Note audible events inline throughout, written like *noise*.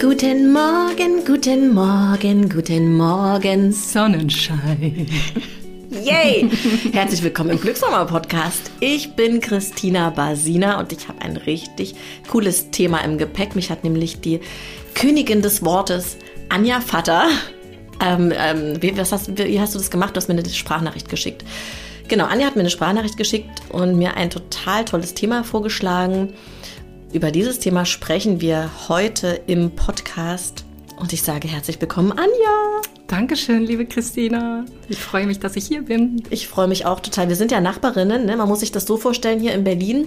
Guten Morgen, guten Morgen, guten Morgen. Sonnenschein. Yay! *laughs* Herzlich willkommen im Glückssommer Podcast. Ich bin Christina Basina und ich habe ein richtig cooles Thema im Gepäck. Mich hat nämlich die Königin des Wortes, Anja Vatter, ähm, ähm, wie, was hast, wie hast du das gemacht? Du hast mir eine Sprachnachricht geschickt. Genau, Anja hat mir eine Sprachnachricht geschickt und mir ein total tolles Thema vorgeschlagen. Über dieses Thema sprechen wir heute im Podcast. Und ich sage herzlich willkommen, Anja. Dankeschön, liebe Christina. Ich freue mich, dass ich hier bin. Ich freue mich auch total. Wir sind ja Nachbarinnen. Ne? Man muss sich das so vorstellen, hier in Berlin,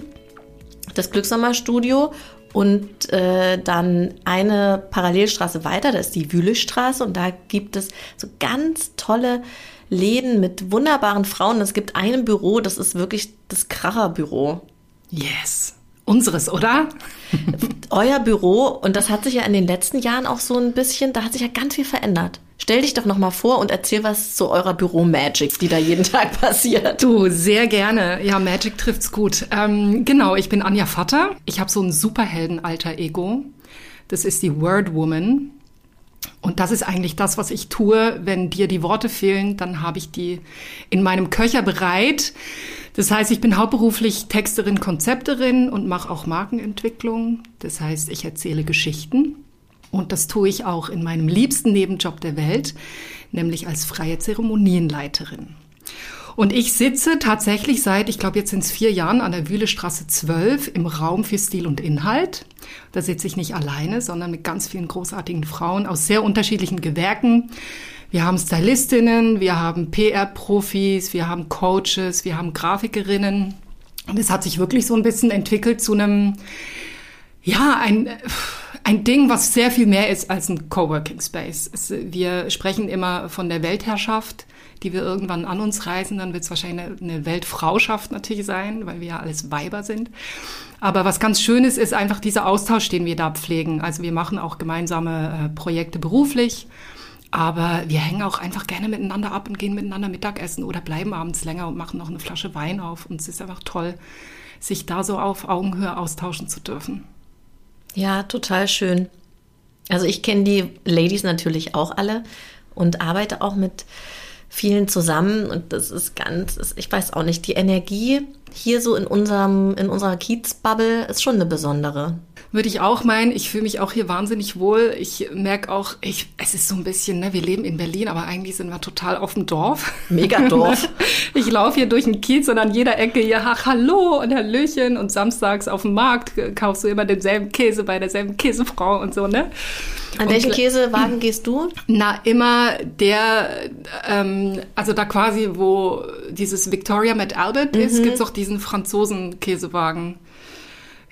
das Glückssommerstudio und äh, dann eine Parallelstraße weiter, da ist die Wühlestraße und da gibt es so ganz tolle Läden mit wunderbaren Frauen. Es gibt ein Büro, das ist wirklich das Kracherbüro. Yes. Unseres, oder? *laughs* Euer Büro, und das hat sich ja in den letzten Jahren auch so ein bisschen, da hat sich ja ganz viel verändert. Stell dich doch noch mal vor und erzähl was zu eurer Büro-Magic, die da jeden Tag *laughs* passiert. Du, sehr gerne. Ja, Magic trifft's gut. Ähm, genau, ich bin Anja Vatter. Ich habe so ein Superhelden-Alter-Ego. Das ist die Word Woman. Und das ist eigentlich das, was ich tue. Wenn dir die Worte fehlen, dann habe ich die in meinem Köcher bereit. Das heißt, ich bin hauptberuflich Texterin, Konzepterin und mache auch Markenentwicklung. Das heißt, ich erzähle Geschichten. Und das tue ich auch in meinem liebsten Nebenjob der Welt, nämlich als freie Zeremonienleiterin. Und ich sitze tatsächlich seit, ich glaube, jetzt sind es vier Jahren an der Wühlestraße 12 im Raum für Stil und Inhalt. Da sitze ich nicht alleine, sondern mit ganz vielen großartigen Frauen aus sehr unterschiedlichen Gewerken. Wir haben Stylistinnen, wir haben PR-Profis, wir haben Coaches, wir haben Grafikerinnen. Und es hat sich wirklich so ein bisschen entwickelt zu einem, ja, ein, ein Ding, was sehr viel mehr ist als ein Coworking Space. Es, wir sprechen immer von der Weltherrschaft, die wir irgendwann an uns reißen. Dann wird es wahrscheinlich eine, Weltfrauschaft natürlich sein, weil wir ja alles Weiber sind. Aber was ganz schön ist, ist einfach dieser Austausch, den wir da pflegen. Also wir machen auch gemeinsame äh, Projekte beruflich. Aber wir hängen auch einfach gerne miteinander ab und gehen miteinander Mittagessen oder bleiben abends länger und machen noch eine Flasche Wein auf. Und es ist einfach toll, sich da so auf Augenhöhe austauschen zu dürfen. Ja, total schön. Also ich kenne die Ladies natürlich auch alle und arbeite auch mit vielen zusammen und das ist ganz, ich weiß auch nicht, die Energie hier so in unserem, in unserer Kiezbubble ist schon eine besondere würde ich auch meinen. Ich fühle mich auch hier wahnsinnig wohl. Ich merke auch, ich, es ist so ein bisschen, ne, wir leben in Berlin, aber eigentlich sind wir total auf dem Dorf. Megadorf. *laughs* ich laufe hier durch den Kiez und an jeder Ecke, ja, ach, hallo und Hallöchen und samstags auf dem Markt kaufst du immer denselben Käse bei derselben Käsefrau und so, ne? An welchen Käsewagen gehst du? Na, immer der, ähm, also da quasi, wo dieses Victoria mit Albert mhm. ist, gibt's auch diesen Franzosen-Käsewagen.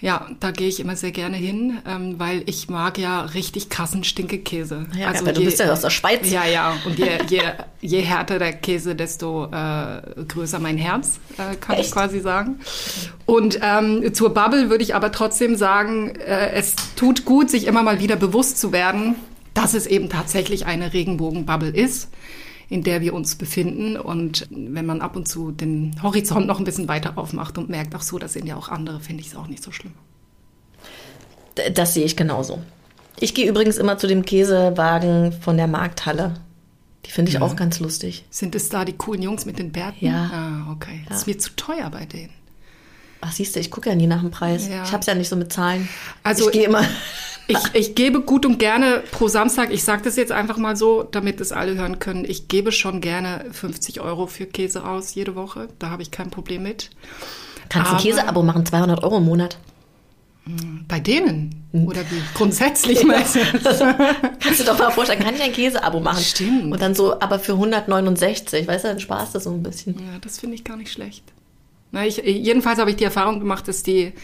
Ja, da gehe ich immer sehr gerne hin, ähm, weil ich mag ja richtig krassen Stinkekäse. Ja, also aber je, du bist ja aus der Schweiz. Ja, ja. Und je, je, *laughs* je härter der Käse, desto äh, größer mein Herz, äh, kann Echt? ich quasi sagen. Und ähm, zur Bubble würde ich aber trotzdem sagen, äh, es tut gut, sich immer mal wieder bewusst zu werden, dass es eben tatsächlich eine Regenbogenbubble ist in der wir uns befinden. Und wenn man ab und zu den Horizont noch ein bisschen weiter aufmacht und merkt, ach so, das sind ja auch andere, finde ich es auch nicht so schlimm. Das sehe ich genauso. Ich gehe übrigens immer zu dem Käsewagen von der Markthalle. Die finde ich ja. auch ganz lustig. Sind es da die coolen Jungs mit den Bärten? Ja. Ah, okay. Ja. Das ist mir zu teuer bei denen. Ach, siehst du, ich gucke ja nie nach dem Preis. Ja. Ich habe es ja nicht so mit Zahlen. Also ich gehe immer. Ich, ich gebe gut und gerne pro Samstag, ich sage das jetzt einfach mal so, damit es alle hören können, ich gebe schon gerne 50 Euro für Käse aus jede Woche. Da habe ich kein Problem mit. Kannst du ein Käseabo machen, 200 Euro im Monat? Hm, bei denen? Hm. Oder wie? Grundsätzlich *laughs* meistens. Kannst du doch mal vorstellen, kann ich ein Käseabo machen? Stimmt. Und dann so, aber für 169, weißt du, dann sparst du so ein bisschen. Ja, das finde ich gar nicht schlecht. Na, ich, jedenfalls habe ich die Erfahrung gemacht, dass die,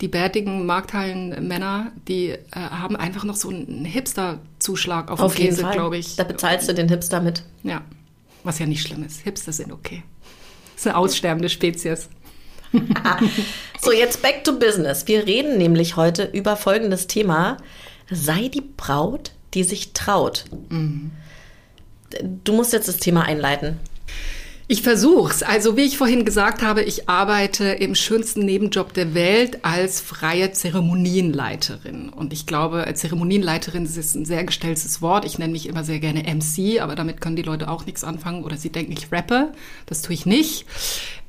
die bärtigen Markthallen-Männer, die äh, haben einfach noch so einen Hipster-Zuschlag auf, auf den Käse, glaube ich. Da bezahlst du den Hipster mit. Ja, was ja nicht schlimm ist. Hipster sind okay. Das ist eine aussterbende Spezies. *laughs* so, jetzt back to business. Wir reden nämlich heute über folgendes Thema. Sei die Braut, die sich traut. Mhm. Du musst jetzt das Thema einleiten. Ich versuch's. Also wie ich vorhin gesagt habe, ich arbeite im schönsten Nebenjob der Welt als freie Zeremonienleiterin. Und ich glaube, Zeremonienleiterin ist ein sehr gestelltes Wort. Ich nenne mich immer sehr gerne MC, aber damit können die Leute auch nichts anfangen oder sie denken, ich rappe. Das tue ich nicht.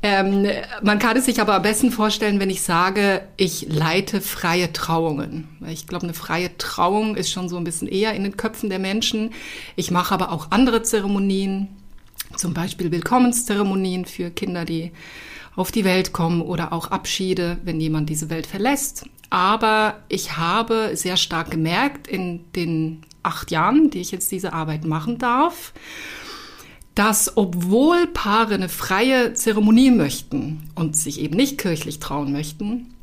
Ähm, man kann es sich aber am besten vorstellen, wenn ich sage, ich leite freie Trauungen. Ich glaube, eine freie Trauung ist schon so ein bisschen eher in den Köpfen der Menschen. Ich mache aber auch andere Zeremonien zum Beispiel Willkommenszeremonien für Kinder, die auf die Welt kommen oder auch Abschiede, wenn jemand diese Welt verlässt. Aber ich habe sehr stark gemerkt in den acht Jahren, die ich jetzt diese Arbeit machen darf, dass obwohl Paare eine freie Zeremonie möchten und sich eben nicht kirchlich trauen möchten,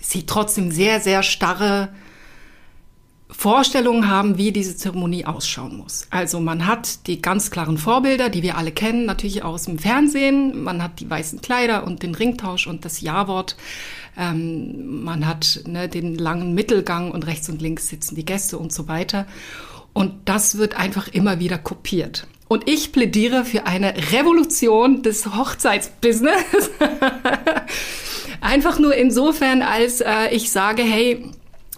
sie trotzdem sehr, sehr starre Vorstellungen haben, wie diese Zeremonie ausschauen muss. Also man hat die ganz klaren Vorbilder, die wir alle kennen, natürlich aus dem Fernsehen. Man hat die weißen Kleider und den Ringtausch und das Ja-Wort. Ähm, man hat ne, den langen Mittelgang und rechts und links sitzen die Gäste und so weiter. Und das wird einfach immer wieder kopiert. Und ich plädiere für eine Revolution des Hochzeitsbusiness. *laughs* einfach nur insofern, als äh, ich sage, hey,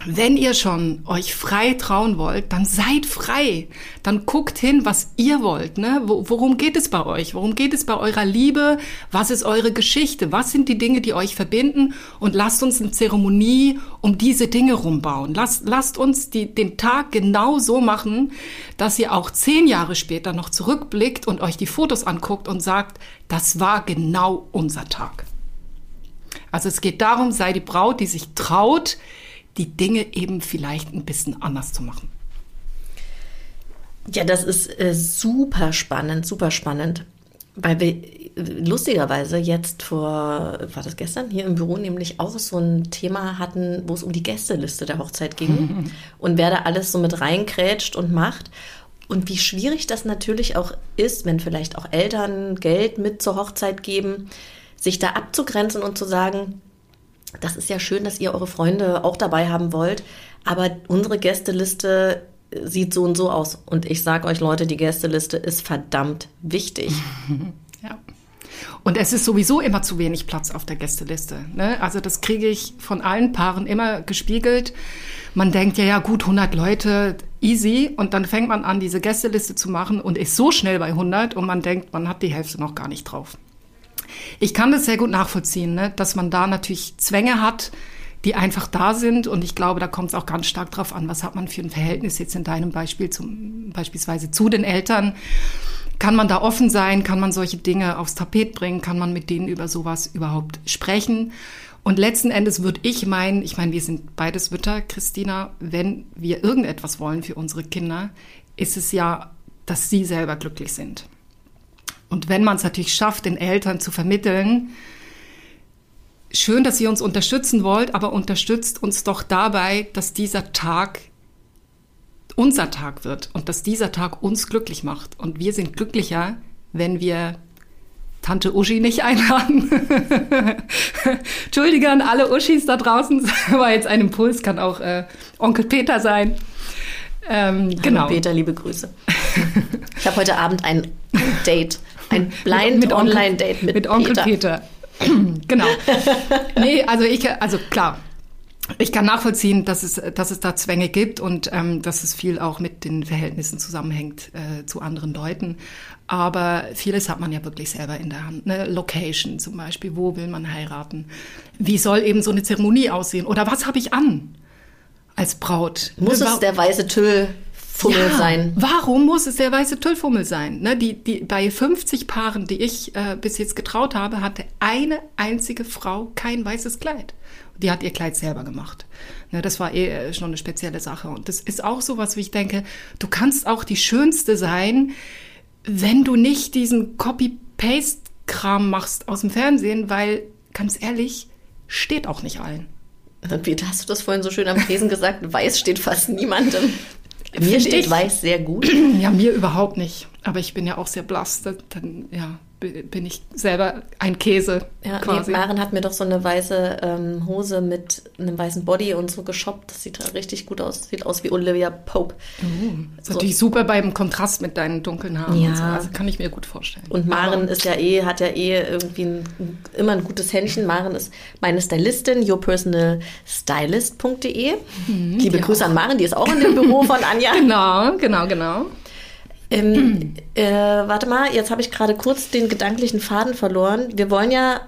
wenn ihr schon euch frei trauen wollt, dann seid frei. Dann guckt hin, was ihr wollt. Ne? Worum geht es bei euch? Worum geht es bei eurer Liebe? Was ist eure Geschichte? Was sind die Dinge, die euch verbinden? Und lasst uns eine Zeremonie um diese Dinge rumbauen. Lasst, lasst uns die, den Tag genau so machen, dass ihr auch zehn Jahre später noch zurückblickt und euch die Fotos anguckt und sagt, das war genau unser Tag. Also es geht darum, sei die Braut, die sich traut, die Dinge eben vielleicht ein bisschen anders zu machen. Ja, das ist äh, super spannend, super spannend, weil wir äh, lustigerweise jetzt vor, war das gestern, hier im Büro nämlich auch so ein Thema hatten, wo es um die Gästeliste der Hochzeit ging *laughs* und wer da alles so mit reinkrätscht und macht. Und wie schwierig das natürlich auch ist, wenn vielleicht auch Eltern Geld mit zur Hochzeit geben, sich da abzugrenzen und zu sagen, das ist ja schön, dass ihr eure Freunde auch dabei haben wollt, aber unsere Gästeliste sieht so und so aus. Und ich sage euch Leute, die Gästeliste ist verdammt wichtig. *laughs* ja. Und es ist sowieso immer zu wenig Platz auf der Gästeliste. Ne? Also das kriege ich von allen Paaren immer gespiegelt. Man denkt ja, ja gut, 100 Leute, easy. Und dann fängt man an, diese Gästeliste zu machen und ist so schnell bei 100 und man denkt, man hat die Hälfte noch gar nicht drauf. Ich kann das sehr gut nachvollziehen, ne? dass man da natürlich Zwänge hat, die einfach da sind. Und ich glaube, da kommt es auch ganz stark drauf an, was hat man für ein Verhältnis jetzt in deinem Beispiel zum, beispielsweise zu den Eltern. Kann man da offen sein? Kann man solche Dinge aufs Tapet bringen? Kann man mit denen über sowas überhaupt sprechen? Und letzten Endes würde ich meinen, ich meine, wir sind beides Mütter, Christina, wenn wir irgendetwas wollen für unsere Kinder, ist es ja, dass sie selber glücklich sind. Und wenn man es natürlich schafft, den Eltern zu vermitteln, schön, dass ihr uns unterstützen wollt, aber unterstützt uns doch dabei, dass dieser Tag unser Tag wird und dass dieser Tag uns glücklich macht. Und wir sind glücklicher, wenn wir Tante Uschi nicht einladen. *laughs* Entschuldige an alle Uschis da draußen, *laughs* war jetzt ein Impuls, kann auch äh, Onkel Peter sein. Ähm, genau. Peter, liebe Grüße. Ich habe heute Abend ein Date ein Blind Online-Date mit, mit, Onkel Peter. Peter. *clears throat* genau. *laughs* Nee, also ich, also klar. Ich kann nachvollziehen, dass es, dass es da Zwänge gibt und ähm, dass es viel auch mit den Verhältnissen zusammenhängt äh, zu anderen Leuten. Aber vieles hat man ja wirklich selber in der Hand. Eine Location zum Beispiel, wo will man heiraten? Wie soll eben so eine Zeremonie aussehen? Oder was habe ich an als Braut? Muss es der weiße Tüll Fummel ja, sein. Warum muss es der weiße Tüllfummel sein? Ne, die, die, bei 50 Paaren, die ich äh, bis jetzt getraut habe, hatte eine einzige Frau kein weißes Kleid. Die hat ihr Kleid selber gemacht. Ne, das war eh schon eine spezielle Sache. Und das ist auch so was, wie ich denke, du kannst auch die Schönste sein, wenn du nicht diesen Copy-Paste-Kram machst aus dem Fernsehen, weil, ganz ehrlich, steht auch nicht allen. Wie hast du das vorhin so schön am Tresen gesagt? Weiß steht fast niemandem. Mir steht ich, weiß sehr gut. *clears throat* Ja, mir überhaupt nicht. Aber ich bin ja auch sehr blass. Dann, ja, bin ich selber ein Käse Ja, quasi. nee, Maren hat mir doch so eine weiße ähm, Hose mit einem weißen Body und so geshoppt. Das sieht richtig gut aus. Sieht aus wie Olivia Pope. Das ist natürlich super beim Kontrast mit deinen dunklen Haaren. Ja. Und so. Also kann ich mir gut vorstellen. Und Maren Aber- ist ja eh, hat ja eh irgendwie ein, immer ein gutes Händchen. Maren ist meine Stylistin, yourpersonalstylist.de. Liebe ja. Grüße an Maren, die ist auch in dem Büro von Anja. *laughs* Genau, genau, genau. Ähm, äh, warte mal, jetzt habe ich gerade kurz den gedanklichen Faden verloren. Wir wollen ja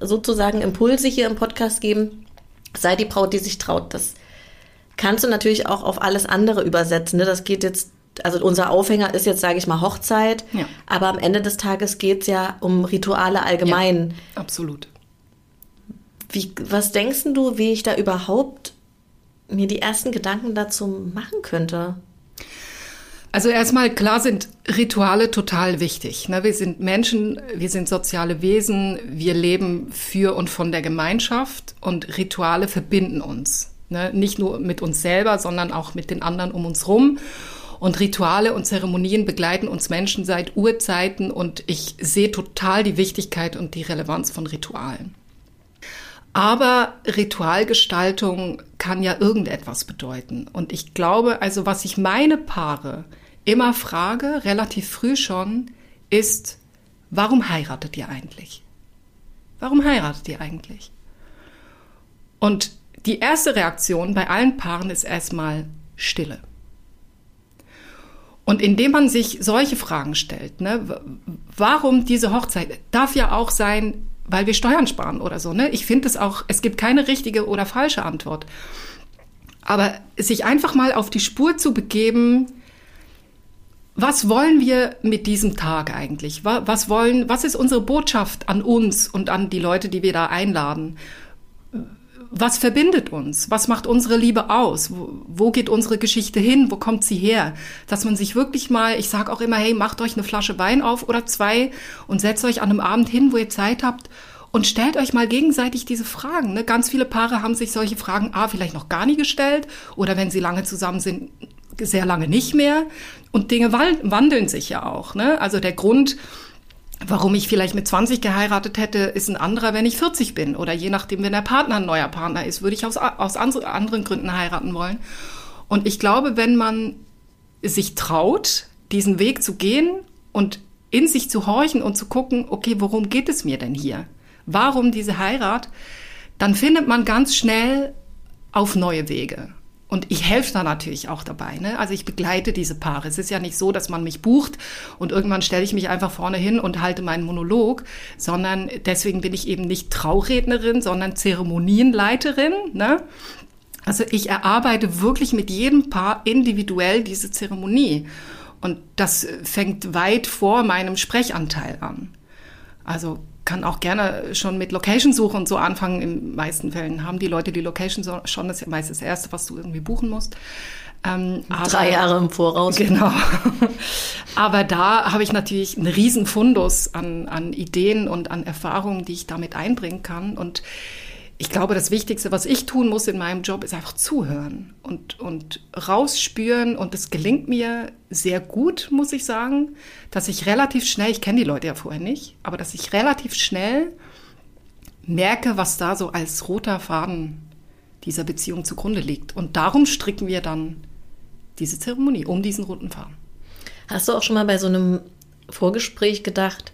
sozusagen Impulse hier im Podcast geben. Sei die Braut, die sich traut. Das kannst du natürlich auch auf alles andere übersetzen. Ne? Das geht jetzt, also unser Aufhänger ist jetzt, sage ich mal, Hochzeit. Ja. Aber am Ende des Tages geht es ja um Rituale allgemein. Absolut. Wie, was denkst du, wie ich da überhaupt mir die ersten Gedanken dazu machen könnte? Also erstmal klar sind Rituale total wichtig. Ne? Wir sind Menschen, wir sind soziale Wesen, wir leben für und von der Gemeinschaft und Rituale verbinden uns. Ne? Nicht nur mit uns selber, sondern auch mit den anderen um uns rum. Und Rituale und Zeremonien begleiten uns Menschen seit Urzeiten und ich sehe total die Wichtigkeit und die Relevanz von Ritualen. Aber Ritualgestaltung kann ja irgendetwas bedeuten. Und ich glaube, also was ich meine Paare immer frage, relativ früh schon, ist, warum heiratet ihr eigentlich? Warum heiratet ihr eigentlich? Und die erste Reaktion bei allen Paaren ist erstmal Stille. Und indem man sich solche Fragen stellt, ne, warum diese Hochzeit, darf ja auch sein, weil wir Steuern sparen oder so. Ne? Ich finde es auch, es gibt keine richtige oder falsche Antwort. Aber sich einfach mal auf die Spur zu begeben, was wollen wir mit diesem Tag eigentlich? Wa- Was wollen, was ist unsere Botschaft an uns und an die Leute, die wir da einladen? was verbindet uns? Was macht unsere Liebe aus? Wo, wo geht unsere Geschichte hin? Wo kommt sie her? Dass man sich wirklich mal, ich sage auch immer, hey, macht euch eine Flasche Wein auf oder zwei und setzt euch an einem Abend hin, wo ihr Zeit habt und stellt euch mal gegenseitig diese Fragen. Ne? Ganz viele Paare haben sich solche Fragen A vielleicht noch gar nie gestellt oder wenn sie lange zusammen sind, sehr lange nicht mehr. Und Dinge wandeln sich ja auch. Ne? Also der Grund, Warum ich vielleicht mit 20 geheiratet hätte, ist ein anderer, wenn ich 40 bin. Oder je nachdem, wenn der Partner ein neuer Partner ist, würde ich aus, aus anderen Gründen heiraten wollen. Und ich glaube, wenn man sich traut, diesen Weg zu gehen und in sich zu horchen und zu gucken, okay, worum geht es mir denn hier? Warum diese Heirat? Dann findet man ganz schnell auf neue Wege. Und ich helfe da natürlich auch dabei. Ne? Also ich begleite diese Paare. Es ist ja nicht so, dass man mich bucht und irgendwann stelle ich mich einfach vorne hin und halte meinen Monolog, sondern deswegen bin ich eben nicht Traurednerin, sondern Zeremonienleiterin. Ne? Also ich erarbeite wirklich mit jedem Paar individuell diese Zeremonie. Und das fängt weit vor meinem Sprechanteil an. Also kann auch gerne schon mit Location-Suche und so anfangen. In meisten Fällen haben die Leute die Location schon. Das ist meist das Erste, was du irgendwie buchen musst. Ähm, aber- Drei Jahre im Voraus. Genau. *laughs* Aber da habe ich natürlich einen riesen Fundus an, an Ideen und an Erfahrungen, die ich damit einbringen kann. Und ich glaube, das Wichtigste, was ich tun muss in meinem Job, ist einfach zuhören und, und rausspüren. Und es gelingt mir sehr gut, muss ich sagen, dass ich relativ schnell, ich kenne die Leute ja vorher nicht, aber dass ich relativ schnell merke, was da so als roter Faden dieser Beziehung zugrunde liegt. Und darum stricken wir dann diese Zeremonie um diesen roten Faden. Hast du auch schon mal bei so einem Vorgespräch gedacht,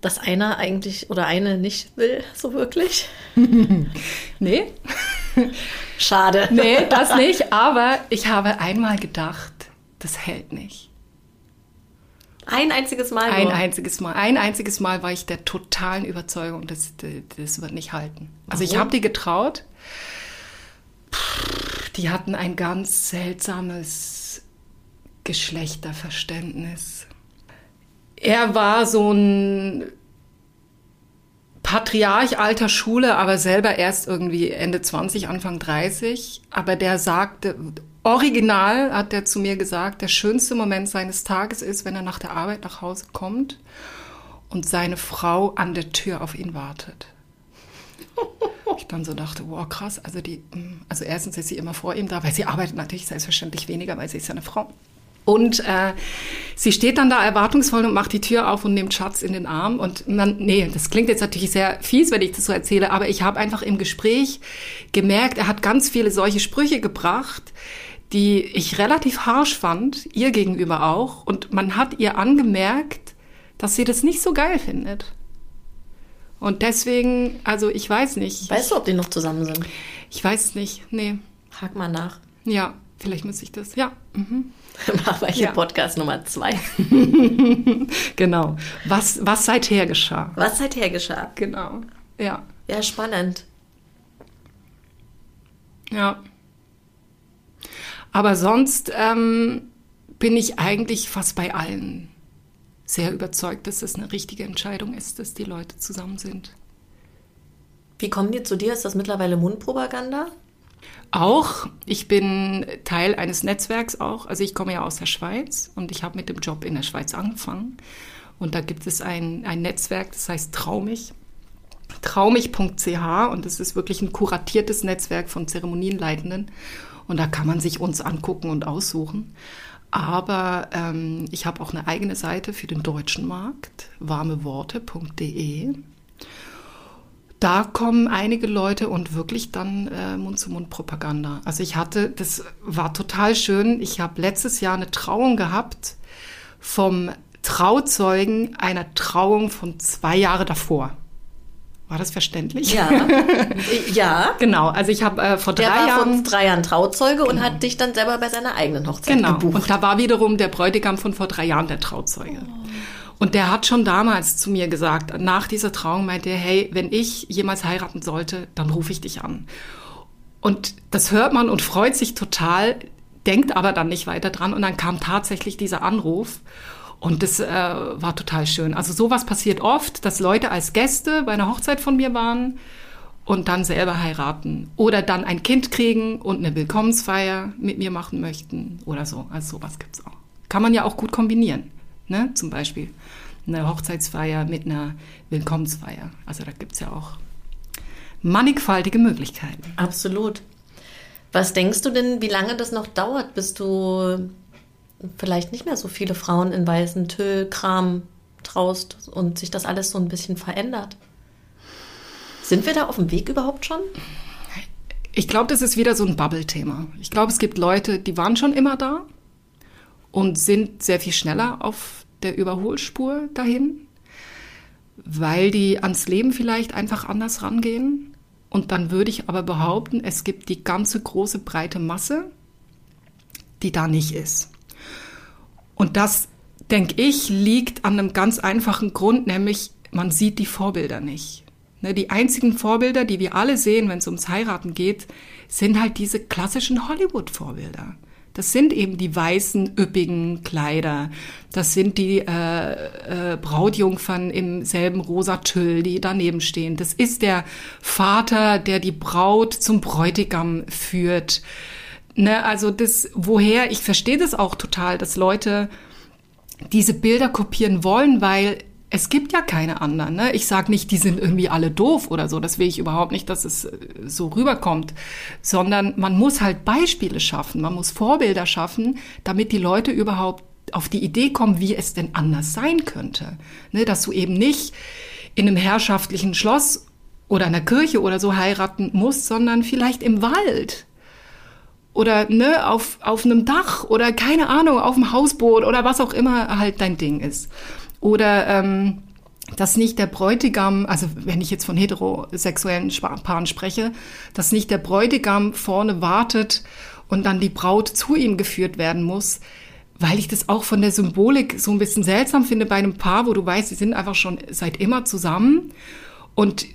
dass einer eigentlich oder eine nicht will, so wirklich? *laughs* Nee, *laughs* Schade. nee, das nicht. Aber ich habe einmal gedacht, das hält nicht. Ein einziges Mal. Ein nur. einziges Mal. Ein einziges Mal war ich der totalen Überzeugung, das, das wird nicht halten. Also ich Warum? habe die getraut. Die hatten ein ganz seltsames Geschlechterverständnis. Er war so ein Patriarch alter Schule, aber selber erst irgendwie Ende 20, Anfang 30. Aber der sagte, original hat er zu mir gesagt, der schönste Moment seines Tages ist, wenn er nach der Arbeit nach Hause kommt und seine Frau an der Tür auf ihn wartet. Ich dann so dachte, wow, krass, also die, mm, also erstens ist sie immer vor ihm da, weil sie arbeitet natürlich selbstverständlich weniger, weil sie ist ja eine Frau. Und äh, sie steht dann da erwartungsvoll und macht die Tür auf und nimmt Schatz in den Arm. Und man, nee, das klingt jetzt natürlich sehr fies, wenn ich das so erzähle, aber ich habe einfach im Gespräch gemerkt, er hat ganz viele solche Sprüche gebracht, die ich relativ harsch fand, ihr gegenüber auch. Und man hat ihr angemerkt, dass sie das nicht so geil findet. Und deswegen, also ich weiß nicht. Weißt du, ob die noch zusammen sind? Ich weiß es nicht, nee. Frag mal nach. Ja, vielleicht muss ich das. Ja. Mhm. *laughs* Machen wir hier ja. Podcast Nummer zwei. *laughs* genau. Was, was seither geschah. Was seither geschah. Genau. Ja. Ja, spannend. Ja. Aber sonst ähm, bin ich eigentlich fast bei allen sehr überzeugt, dass es eine richtige Entscheidung ist, dass die Leute zusammen sind. Wie kommen die zu dir? Ist das mittlerweile Mundpropaganda? Auch. Ich bin Teil eines Netzwerks auch. Also ich komme ja aus der Schweiz und ich habe mit dem Job in der Schweiz angefangen. Und da gibt es ein, ein Netzwerk, das heißt Traumig. Traumig.ch und das ist wirklich ein kuratiertes Netzwerk von Zeremonienleitenden. Und da kann man sich uns angucken und aussuchen. Aber ähm, ich habe auch eine eigene Seite für den deutschen Markt, warmeworte.de. Da kommen einige Leute und wirklich dann äh, Mund-zu-Mund-Propaganda. Also ich hatte, das war total schön. Ich habe letztes Jahr eine Trauung gehabt vom Trauzeugen einer Trauung von zwei Jahre davor. War das verständlich? Ja. *laughs* ja. genau. Also ich habe äh, vor drei der war Jahren. vor drei Jahren Trauzeuge genau. und hat dich dann selber bei seiner eigenen Hochzeit genau. gebucht. Und da war wiederum der Bräutigam von vor drei Jahren der Trauzeuge. Oh. Und der hat schon damals zu mir gesagt, nach dieser Trauung meinte er, hey, wenn ich jemals heiraten sollte, dann rufe ich dich an. Und das hört man und freut sich total, denkt aber dann nicht weiter dran. Und dann kam tatsächlich dieser Anruf. Und das äh, war total schön. Also sowas passiert oft, dass Leute als Gäste bei einer Hochzeit von mir waren und dann selber heiraten oder dann ein Kind kriegen und eine Willkommensfeier mit mir machen möchten oder so. Also sowas gibt's auch. Kann man ja auch gut kombinieren, ne? Zum Beispiel eine Hochzeitsfeier mit einer Willkommensfeier. Also da gibt's ja auch mannigfaltige Möglichkeiten. Absolut. Was denkst du denn, wie lange das noch dauert, bis du vielleicht nicht mehr so viele Frauen in weißen Tüllkram traust und sich das alles so ein bisschen verändert. Sind wir da auf dem Weg überhaupt schon? Ich glaube, das ist wieder so ein Bubble-Thema. Ich glaube, es gibt Leute, die waren schon immer da und sind sehr viel schneller auf der Überholspur dahin, weil die ans Leben vielleicht einfach anders rangehen. Und dann würde ich aber behaupten, es gibt die ganze große breite Masse, die da nicht ist. Und das, denke ich, liegt an einem ganz einfachen Grund, nämlich man sieht die Vorbilder nicht. Ne, die einzigen Vorbilder, die wir alle sehen, wenn es ums Heiraten geht, sind halt diese klassischen Hollywood-Vorbilder. Das sind eben die weißen, üppigen Kleider. Das sind die äh, äh, Brautjungfern im selben rosa Tüll, die daneben stehen. Das ist der Vater, der die Braut zum Bräutigam führt. Ne, also das, woher, ich verstehe das auch total, dass Leute diese Bilder kopieren wollen, weil es gibt ja keine anderen. Ne? Ich sage nicht, die sind irgendwie alle doof oder so. Das will ich überhaupt nicht, dass es äh, so rüberkommt. Sondern man muss halt Beispiele schaffen. Man muss Vorbilder schaffen, damit die Leute überhaupt auf die Idee kommen, wie es denn anders sein könnte. Ne? Dass du eben nicht in einem herrschaftlichen Schloss oder einer Kirche oder so heiraten musst, sondern vielleicht im Wald oder ne, auf, auf einem Dach oder keine Ahnung, auf dem Hausboot oder was auch immer halt dein Ding ist. Oder ähm, dass nicht der Bräutigam, also wenn ich jetzt von heterosexuellen Paaren spreche, dass nicht der Bräutigam vorne wartet und dann die Braut zu ihm geführt werden muss, weil ich das auch von der Symbolik so ein bisschen seltsam finde bei einem Paar, wo du weißt, sie sind einfach schon seit immer zusammen und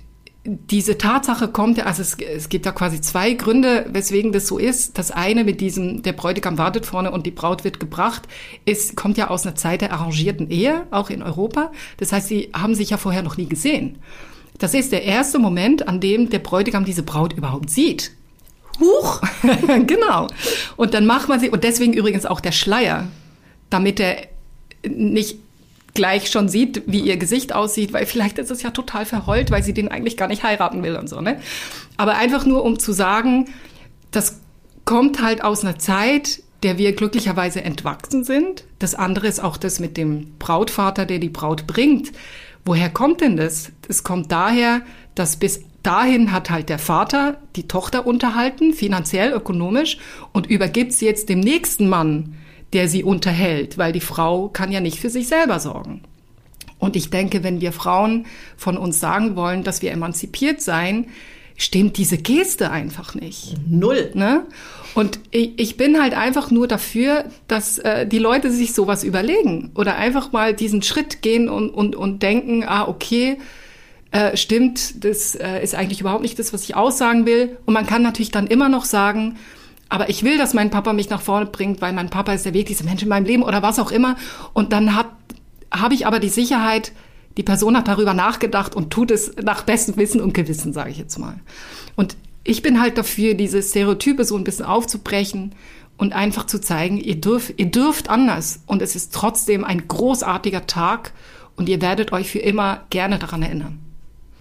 diese Tatsache kommt ja, also es, es gibt da quasi zwei Gründe, weswegen das so ist. Das eine mit diesem, der Bräutigam wartet vorne und die Braut wird gebracht, ist, kommt ja aus einer Zeit der arrangierten Ehe, auch in Europa. Das heißt, sie haben sich ja vorher noch nie gesehen. Das ist der erste Moment, an dem der Bräutigam diese Braut überhaupt sieht. Huch! *laughs* genau. Und dann macht man sie, und deswegen übrigens auch der Schleier, damit er nicht gleich schon sieht, wie ihr Gesicht aussieht, weil vielleicht ist es ja total verheult, weil sie den eigentlich gar nicht heiraten will und so, ne? Aber einfach nur, um zu sagen, das kommt halt aus einer Zeit der wir glücklicherweise entwachsen sind. Das andere ist auch das mit dem Brautvater, der die Braut bringt. Woher kommt denn das? Es kommt daher, dass bis dahin hat halt der Vater die Tochter unterhalten, finanziell, ökonomisch, und übergibt sie jetzt dem nächsten Mann, der sie unterhält, weil die Frau kann ja nicht für sich selber sorgen. Und ich denke, wenn wir Frauen von uns sagen wollen, dass wir emanzipiert sein, stimmt diese Geste einfach nicht. Null. Ne? Und ich, ich bin halt einfach nur dafür, dass äh, die Leute sich sowas überlegen oder einfach mal diesen Schritt gehen und, und, und denken, ah, okay, äh, stimmt, das äh, ist eigentlich überhaupt nicht das, was ich aussagen will. Und man kann natürlich dann immer noch sagen, aber ich will, dass mein Papa mich nach vorne bringt, weil mein Papa ist der wichtigste Mensch in meinem Leben oder was auch immer. Und dann habe ich aber die Sicherheit, die Person hat darüber nachgedacht und tut es nach bestem Wissen und Gewissen, sage ich jetzt mal. Und ich bin halt dafür, diese Stereotype so ein bisschen aufzubrechen und einfach zu zeigen, ihr dürft, ihr dürft anders und es ist trotzdem ein großartiger Tag und ihr werdet euch für immer gerne daran erinnern.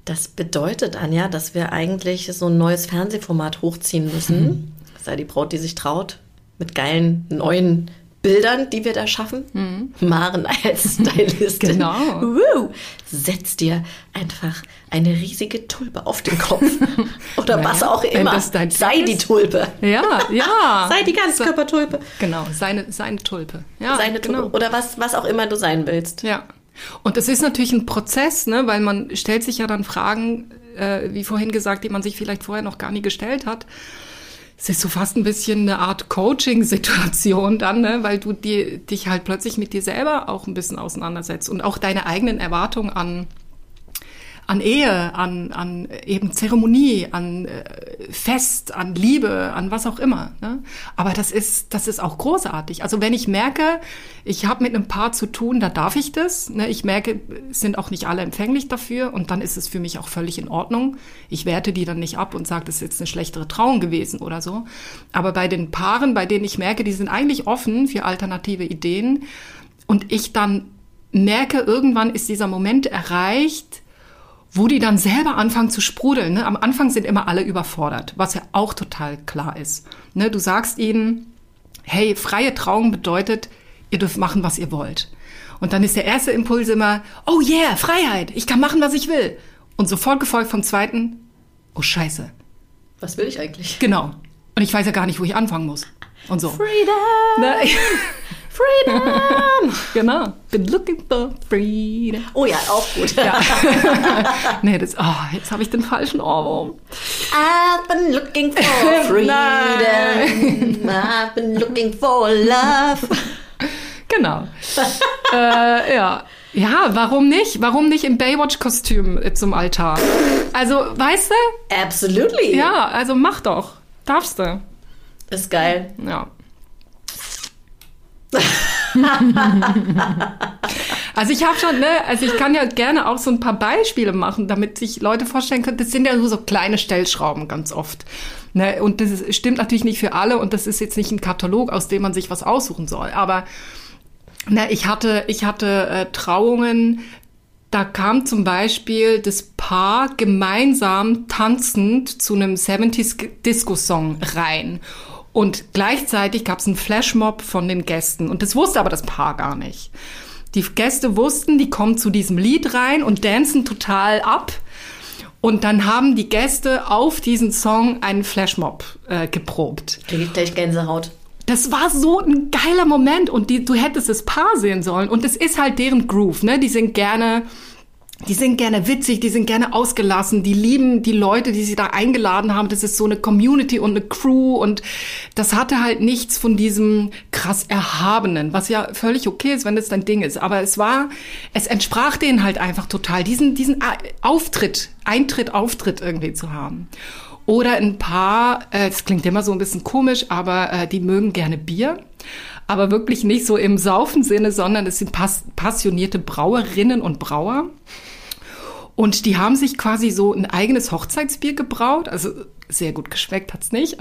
Das bedeutet, Anja, dass wir eigentlich so ein neues Fernsehformat hochziehen müssen. Sei die Braut, die sich traut, mit geilen neuen Bildern, die wir da schaffen. Mhm. Maren als *laughs* Stylistin. genau. Woo, setz dir einfach eine riesige Tulpe auf den Kopf. *laughs* Oder naja, was auch immer. sei die Tulpe. Ja, ja. *laughs* sei die Ganzkörpertulpe. Genau, seine, seine Tulpe. Ja, seine Tulpe. Genau. Oder was, was auch immer du sein willst. Ja. Und das ist natürlich ein Prozess, ne, weil man stellt sich ja dann Fragen, äh, wie vorhin gesagt, die man sich vielleicht vorher noch gar nie gestellt hat es ist so fast ein bisschen eine Art Coaching-Situation dann, ne? weil du die, dich halt plötzlich mit dir selber auch ein bisschen auseinandersetzt und auch deine eigenen Erwartungen an an Ehe, an, an eben Zeremonie, an äh, Fest, an Liebe, an was auch immer. Ne? Aber das ist, das ist auch großartig. Also wenn ich merke, ich habe mit einem Paar zu tun, da darf ich das. Ne? Ich merke, sind auch nicht alle empfänglich dafür und dann ist es für mich auch völlig in Ordnung. Ich werte die dann nicht ab und sage, das ist jetzt eine schlechtere Trauung gewesen oder so. Aber bei den Paaren, bei denen ich merke, die sind eigentlich offen für alternative Ideen und ich dann merke, irgendwann ist dieser Moment erreicht, wo die dann selber anfangen zu sprudeln. Ne? Am Anfang sind immer alle überfordert, was ja auch total klar ist. Ne? Du sagst ihnen, hey, freie Trauung bedeutet, ihr dürft machen, was ihr wollt. Und dann ist der erste Impuls immer, oh yeah, Freiheit, ich kann machen, was ich will. Und sofort gefolgt vom zweiten, oh scheiße. Was will ich eigentlich? Genau. Und ich weiß ja gar nicht, wo ich anfangen muss. Und so. Freedom! Ne? *laughs* Freedom! *laughs* genau. Been looking for freedom. Oh ja, auch gut. Ja. *laughs* nee, das, oh, jetzt habe ich den falschen Ohrwurm. I've been looking for *laughs* freedom. I've been looking for love. Genau. äh, ja. Ja, warum nicht? Warum nicht im Baywatch-Kostüm zum Altar? Also, weißt du? Absolutely. Ja, also mach doch. Darfst du. Ist geil. Ja. *laughs* also ich habe schon, ne, also ich kann ja gerne auch so ein paar Beispiele machen, damit sich Leute vorstellen können, das sind ja nur so kleine Stellschrauben ganz oft. Ne, und das ist, stimmt natürlich nicht für alle und das ist jetzt nicht ein Katalog, aus dem man sich was aussuchen soll. Aber ne, ich hatte, ich hatte äh, Trauungen, da kam zum Beispiel das Paar gemeinsam tanzend zu einem 70s Disco-Song rein. Und gleichzeitig gab es einen Flashmob von den Gästen. Und das wusste aber das Paar gar nicht. Die Gäste wussten, die kommen zu diesem Lied rein und dancen total ab. Und dann haben die Gäste auf diesen Song einen Flashmob äh, geprobt. Krieg ich gleich Gänsehaut. Das war so ein geiler Moment und die, du hättest das Paar sehen sollen. Und es ist halt deren Groove, ne? Die sind gerne die sind gerne witzig, die sind gerne ausgelassen, die lieben die Leute, die sie da eingeladen haben. Das ist so eine Community und eine Crew und das hatte halt nichts von diesem krass Erhabenen, was ja völlig okay ist, wenn das dein Ding ist. Aber es war, es entsprach denen halt einfach total, diesen, diesen Auftritt, Eintritt, Auftritt irgendwie zu haben. Oder ein paar, äh, das klingt immer so ein bisschen komisch, aber äh, die mögen gerne Bier aber wirklich nicht so im Saufensinne, sondern es sind pass passionierte Brauerinnen und Brauer. Und die haben sich quasi so ein eigenes Hochzeitsbier gebraut. Also sehr gut geschmeckt hat's nicht.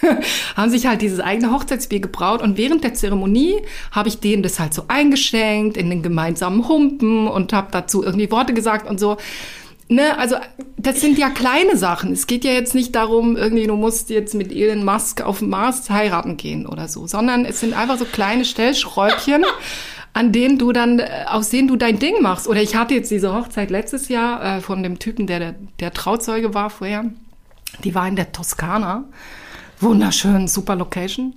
*laughs* haben sich halt dieses eigene Hochzeitsbier gebraut. Und während der Zeremonie habe ich denen das halt so eingeschenkt in den gemeinsamen Humpen und habe dazu irgendwie Worte gesagt und so. ne, also das sind ja kleine Sachen. Es geht ja jetzt nicht darum, irgendwie du musst jetzt mit Elon Musk auf dem Mars heiraten gehen oder so, sondern es sind einfach so kleine Stellschräubchen, an denen du dann, äh, aus denen du dein Ding machst. Oder ich hatte jetzt diese Hochzeit letztes Jahr äh, von dem Typen, der, der der Trauzeuge war vorher. Die war in der Toskana. Wunderschön, super Location.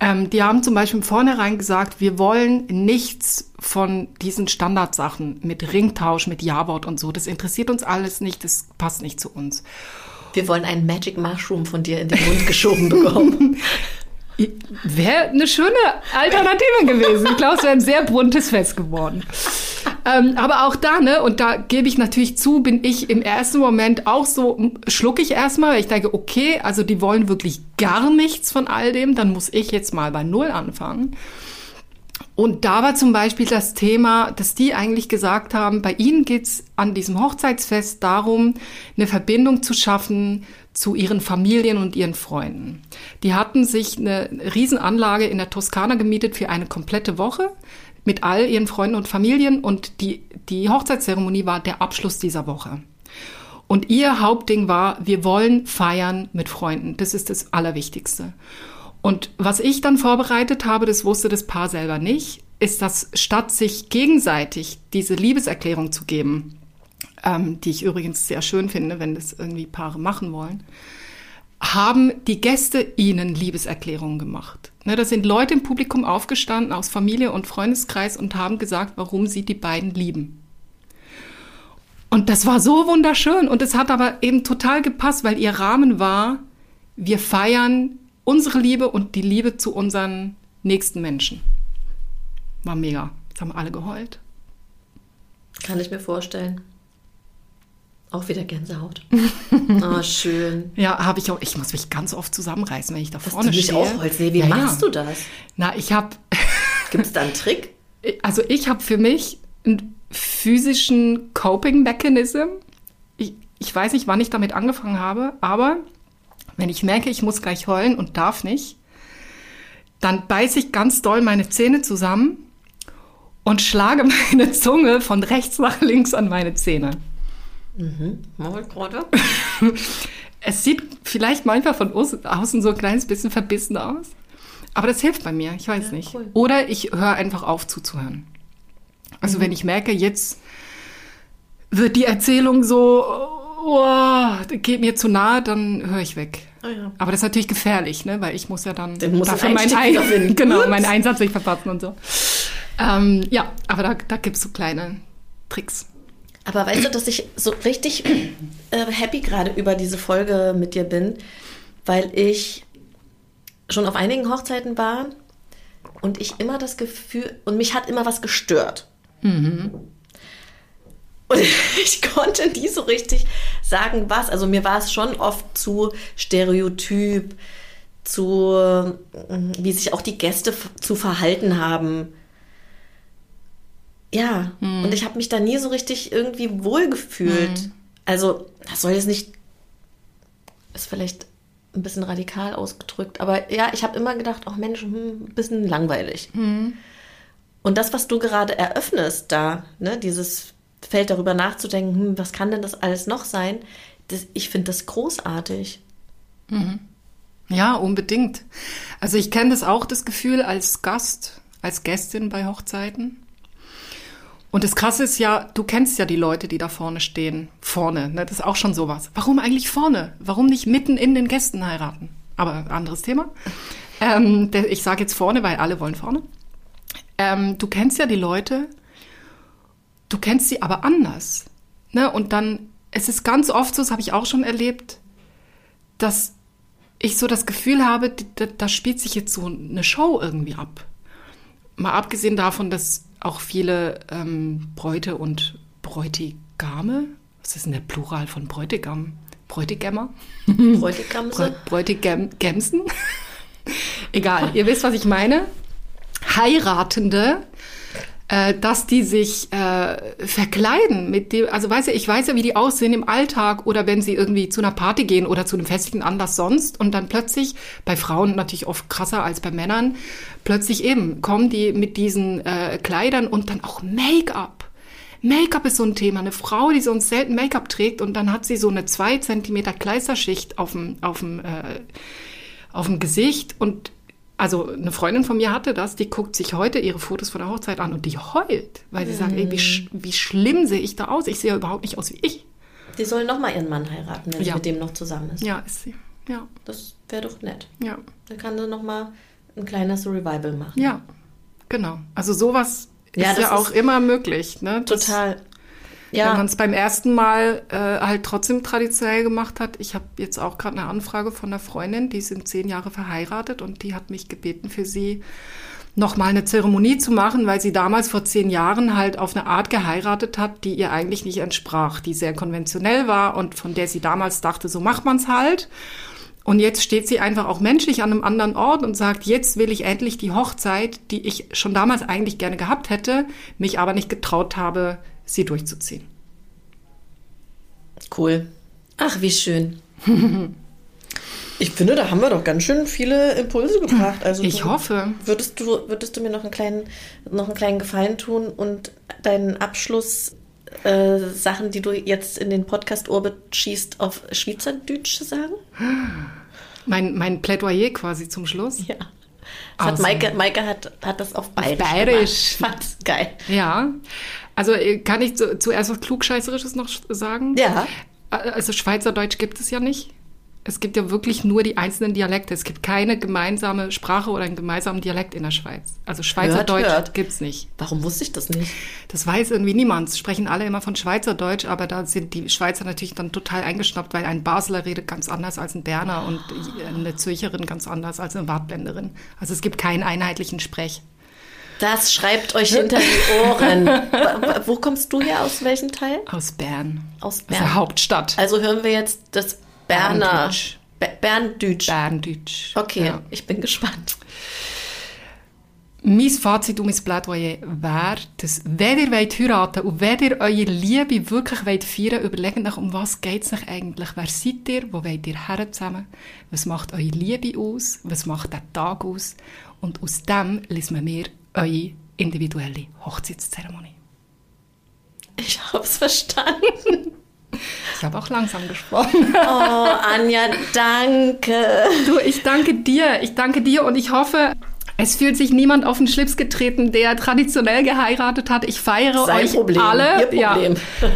Ähm, die haben zum Beispiel vornherein gesagt, wir wollen nichts von diesen Standardsachen mit Ringtausch, mit Ja-Wort und so. Das interessiert uns alles nicht, das passt nicht zu uns. Wir wollen einen Magic Mushroom von dir in den Mund geschoben bekommen. *laughs* Wäre eine schöne Alternative gewesen. Ich glaube, es wäre ein sehr buntes Fest geworden. Ähm, aber auch da, ne, und da gebe ich natürlich zu, bin ich im ersten Moment auch so, schlucke ich erstmal, weil ich denke, okay, also die wollen wirklich gar nichts von all dem, dann muss ich jetzt mal bei Null anfangen. Und da war zum Beispiel das Thema, dass die eigentlich gesagt haben, bei ihnen geht's an diesem Hochzeitsfest darum, eine Verbindung zu schaffen zu ihren Familien und ihren Freunden. Die hatten sich eine Riesenanlage in der Toskana gemietet für eine komplette Woche mit all ihren Freunden und Familien und die, die Hochzeitszeremonie war der Abschluss dieser Woche. Und ihr Hauptding war, wir wollen feiern mit Freunden. Das ist das Allerwichtigste. Und was ich dann vorbereitet habe, das wusste das Paar selber nicht, ist, dass statt sich gegenseitig diese Liebeserklärung zu geben, ähm, die ich übrigens sehr schön finde, wenn das irgendwie Paare machen wollen, haben die Gäste ihnen Liebeserklärungen gemacht. Ne, da sind Leute im Publikum aufgestanden aus Familie und Freundeskreis und haben gesagt, warum sie die beiden lieben. Und das war so wunderschön und es hat aber eben total gepasst, weil ihr Rahmen war, wir feiern unsere Liebe und die Liebe zu unseren nächsten Menschen. War mega. Jetzt haben alle geheult. Kann ich mir vorstellen. Auch wieder Gänsehaut. oh, *laughs* schön. Ja, habe ich auch. Ich muss mich ganz oft zusammenreißen, wenn ich da Dass vorne du mich stehe. auch holst. Nee, wie Ja, machst ja. du das? Na, ich habe, *laughs* Gibt es da einen Trick? also ich habe für mich einen physischen Coping-Mechanism. Ich, ich weiß nicht, wann ich damit angefangen habe, aber wenn ich merke, ich muss gleich heulen und darf nicht, dann beiße ich ganz doll meine Zähne zusammen und schlage *laughs* meine Zunge von rechts nach links an meine Zähne. Ich gerade. *laughs* Es sieht vielleicht manchmal von außen so ein kleines bisschen verbissen aus. Aber das hilft bei mir, ich weiß nicht. cool. Oder ich höre einfach auf zuzuhören. Also wenn ich merke, jetzt wird die Erzählung so, oh, geht mir zu nahe, dann höre ich weg. Ah ja. Aber das ist natürlich gefährlich, ne? weil ich muss ja dann Dann musst du dafür einen meinen, Ein *laughs* genau, meinen Einsatz nicht verpassen und so. Ähm, ja, aber da, da gibt es so kleine Tricks. Aber weißt du, dass ich so richtig äh, happy gerade über diese Folge mit dir bin, weil ich schon auf einigen Hochzeiten war und ich immer das Gefühl, und mich hat immer was gestört. Und *laughs* ich konnte nie so richtig sagen, was. Also mir war es schon oft zu stereotyp, zu, äh, wie sich auch die Gäste zu verhalten haben. Ja, und ich habe mich da nie so richtig irgendwie wohlgefühlt. Also, das soll jetzt nicht, ist vielleicht ein bisschen radikal ausgedrückt, aber ja, ich habe immer gedacht, oh Mensch, hm, ein bisschen langweilig. Und das, was du gerade eröffnest da, ne, dieses Feld darüber nachzudenken, hm, was kann denn das alles noch sein, das, ich finde das großartig. Ja, unbedingt. Also ich kenne das auch, das Gefühl als Gast, als Gästin bei Hochzeiten. Und das Krasse ist ja, du kennst ja die Leute, die da vorne stehen. Vorne, ne? das ist auch schon sowas. Warum eigentlich vorne? Warum nicht mitten in den Gästen heiraten? Aber anderes Thema. Ähm, ich sage jetzt vorne, weil alle wollen vorne. Ähm, du kennst ja die Leute, du kennst sie aber anders. Ne? Und dann, es ist ganz oft so, das habe ich auch schon erlebt, dass ich so das Gefühl habe, da, da spielt sich jetzt so eine Show irgendwie ab. Mal abgesehen davon, dass auch viele ähm, Bräute und Bräutigame, was ist denn der Plural von Bräutigam? Bräutigammer? Bräutigamse? Bräutigamsen? *laughs* Egal, ihr wisst, was ich meine. Heiratende, äh, dass die sich äh, verkleiden mit dem, also weiß ja, ich weiß ja, wie die aussehen im Alltag oder wenn sie irgendwie zu einer Party gehen oder zu einem festlichen Anlass sonst und dann plötzlich, bei Frauen natürlich oft krasser als bei Männern, plötzlich eben kommen die mit diesen äh, Kleidern und dann auch Make-up. Make-up ist so ein Thema. Eine Frau, die sonst selten Make-up trägt und dann hat sie so eine zwei Zentimeter Kleisterschicht auf dem, auf dem, äh, auf dem Gesicht und also eine Freundin von mir hatte das, die guckt sich heute ihre Fotos von der Hochzeit an und die heult, weil sie sagt, ey, wie, sch wie schlimm sehe ich da aus? Ich sehe ja überhaupt nicht aus wie ich. Die soll noch mal ihren Mann heiraten, wenn Ja. sie mit dem noch zusammen ist. Ja, ist sie. Ja, Das wäre doch nett. ja, Dann kann sie noch mal ein kleines Revival machen. ja, genau. Also sowas Ja, ist ja auch ist immer möglich. Ne? Das- Total. Wenn Ja, man es beim ersten Mal äh, halt trotzdem traditionell gemacht hat. Ich habe jetzt auch gerade eine Anfrage von einer Freundin, die sind zehn Jahre verheiratet und die hat mich gebeten, für sie nochmal eine Zeremonie zu machen, weil sie damals vor zehn Jahren halt auf eine Art geheiratet hat, die ihr eigentlich nicht entsprach, die sehr konventionell war und von der sie damals dachte, so macht man's halt. Und jetzt steht sie einfach auch menschlich an einem anderen Ort und sagt, jetzt will ich endlich die Hochzeit, die ich schon damals eigentlich gerne gehabt hätte, mich aber nicht getraut habe, sie durchzuziehen. cool. Ach, wie schön. Ich finde, da haben wir doch ganz schön viele Impulse gebracht. Also Ich du, hoffe. Würdest du, würdest du mir noch einen kleinen, noch einen kleinen Gefallen tun und deinen Abschluss äh, Sachen, die du jetzt in den Podcast-Orbit schießt, auf Schweizerdeutsch sagen? Mein, mein Plädoyer quasi zum Schluss. Ja. Das hat Also- Maike, Maike hat, hat das auf Bayerisch. Bayerisch. Gemacht. Fand's geil. Ja. Also äh, kann ich zu, zuerst was Klugscheißerisches noch sagen? Ja. Also Schweizerdeutsch gibt es ja nicht. Es gibt ja wirklich nur die einzelnen Dialekte. Es gibt keine gemeinsame Sprache oder einen gemeinsamen Dialekt in der Schweiz. Also Schweizerdeutsch hört. gibt's nicht. Warum wusste ich das nicht? Das weiß irgendwie niemand. Es sprechen alle immer von Schweizerdeutsch, aber da sind die Schweizer natürlich dann total eingeschnappt, weil ein Basler redet ganz anders als ein Berner und eine Zürcherin ganz anders als eine Wartländerin. Also es gibt keinen einheitlichen Sprech. Das schreibt euch hinter die Ohren. *laughs* Wo kommst du her? Aus welchem Teil? Aus Bern. Aus Aus der Bern. Hauptstadt. Also hören wir jetzt das Berner. Berndeutsch. Be- Berndeutsch. Berndeutsch. Okay, Ja. ich bin gespannt. Mein Fazit und mein Plädoyer wäre, dass wenn ihr wollt heiraten und wenn ihr eure Liebe wirklich wollt feiern überlegt euch, um was geht es euch eigentlich? Wer seid ihr? Wo wollt ihr her zusammen? Was macht eure Liebe aus? Was macht der Tag aus? Und aus dem lesen wir eure individuelle Hochzeitszeremonie. Ich hab's verstanden. Ich habe auch langsam gesprochen. Oh, Anja, danke. Du, ich danke dir. Ich danke dir und ich hoffe, es fühlt sich niemand auf den Schlips getreten, der traditionell geheiratet hat. Ich feiere Sein euch Problem, alle. Ja.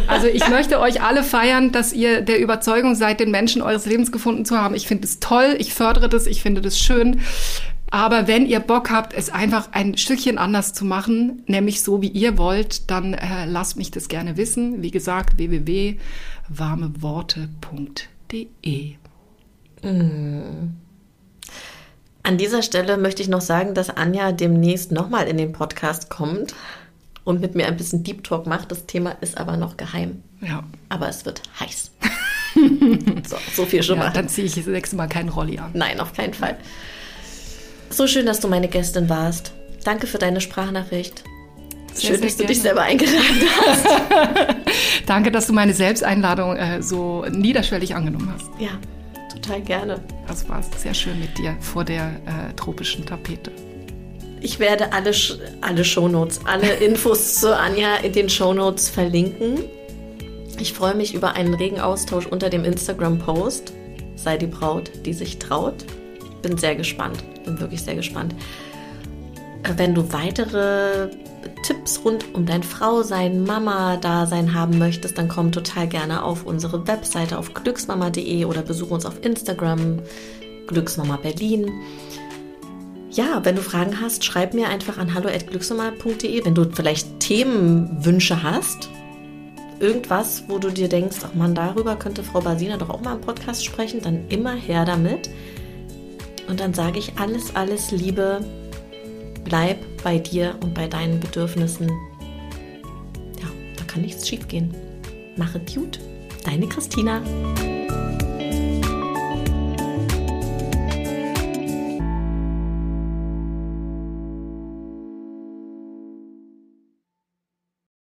Also ich möchte euch alle feiern, dass ihr der Überzeugung seid, den Menschen eures Lebens gefunden zu haben. Ich finde es toll, ich fördere das, ich finde das schön. Aber wenn ihr Bock habt, es einfach ein Stückchen anders zu machen, nämlich so wie ihr wollt, dann äh, lasst mich das gerne wissen. Wie gesagt, www.warmeworte.de. An dieser Stelle möchte ich noch sagen, dass Anja demnächst nochmal in den Podcast kommt und mit mir ein bisschen Deep Talk macht. Das Thema ist aber noch geheim. Ja. Aber es wird heiß. *laughs* so, so viel schon ja, mal. dann ziehe ich das nächste Mal keinen Rolli an. Nein, auf keinen Fall. So schön, dass du meine Gästin warst. Danke für deine Sprachnachricht. Sehr, schön, sehr dass du dich gerne. selber eingeladen hast. *laughs* Danke, dass du meine Selbsteinladung äh, so niederschwellig angenommen hast. Ja, total gerne. Das war sehr schön mit dir vor der äh, tropischen Tapete. Ich werde alle, alle Shownotes, alle Infos zu Anja in den Shownotes verlinken. Ich freue mich über einen regen Austausch unter dem Instagram-Post. Sei die Braut, die sich traut. Bin sehr gespannt. Bin wirklich sehr gespannt. Wenn du weitere Tipps rund um dein Frausein, Mama-Dasein haben möchtest, dann komm total gerne auf unsere Webseite auf glücksmama.de oder besuche uns auf Instagram, Glücksmama Berlin. Ja, wenn du Fragen hast, schreib mir einfach an hallo@glücksmama.de. Wenn du vielleicht Themenwünsche hast, irgendwas, wo du dir denkst, ach man, darüber könnte Frau Basina doch auch mal im Podcast sprechen, dann immer her damit. Und dann sage ich alles, alles Liebe. Bleib bei dir und bei deinen Bedürfnissen. Ja, da kann nichts schiefgehen. Mache gut. Deine Christina.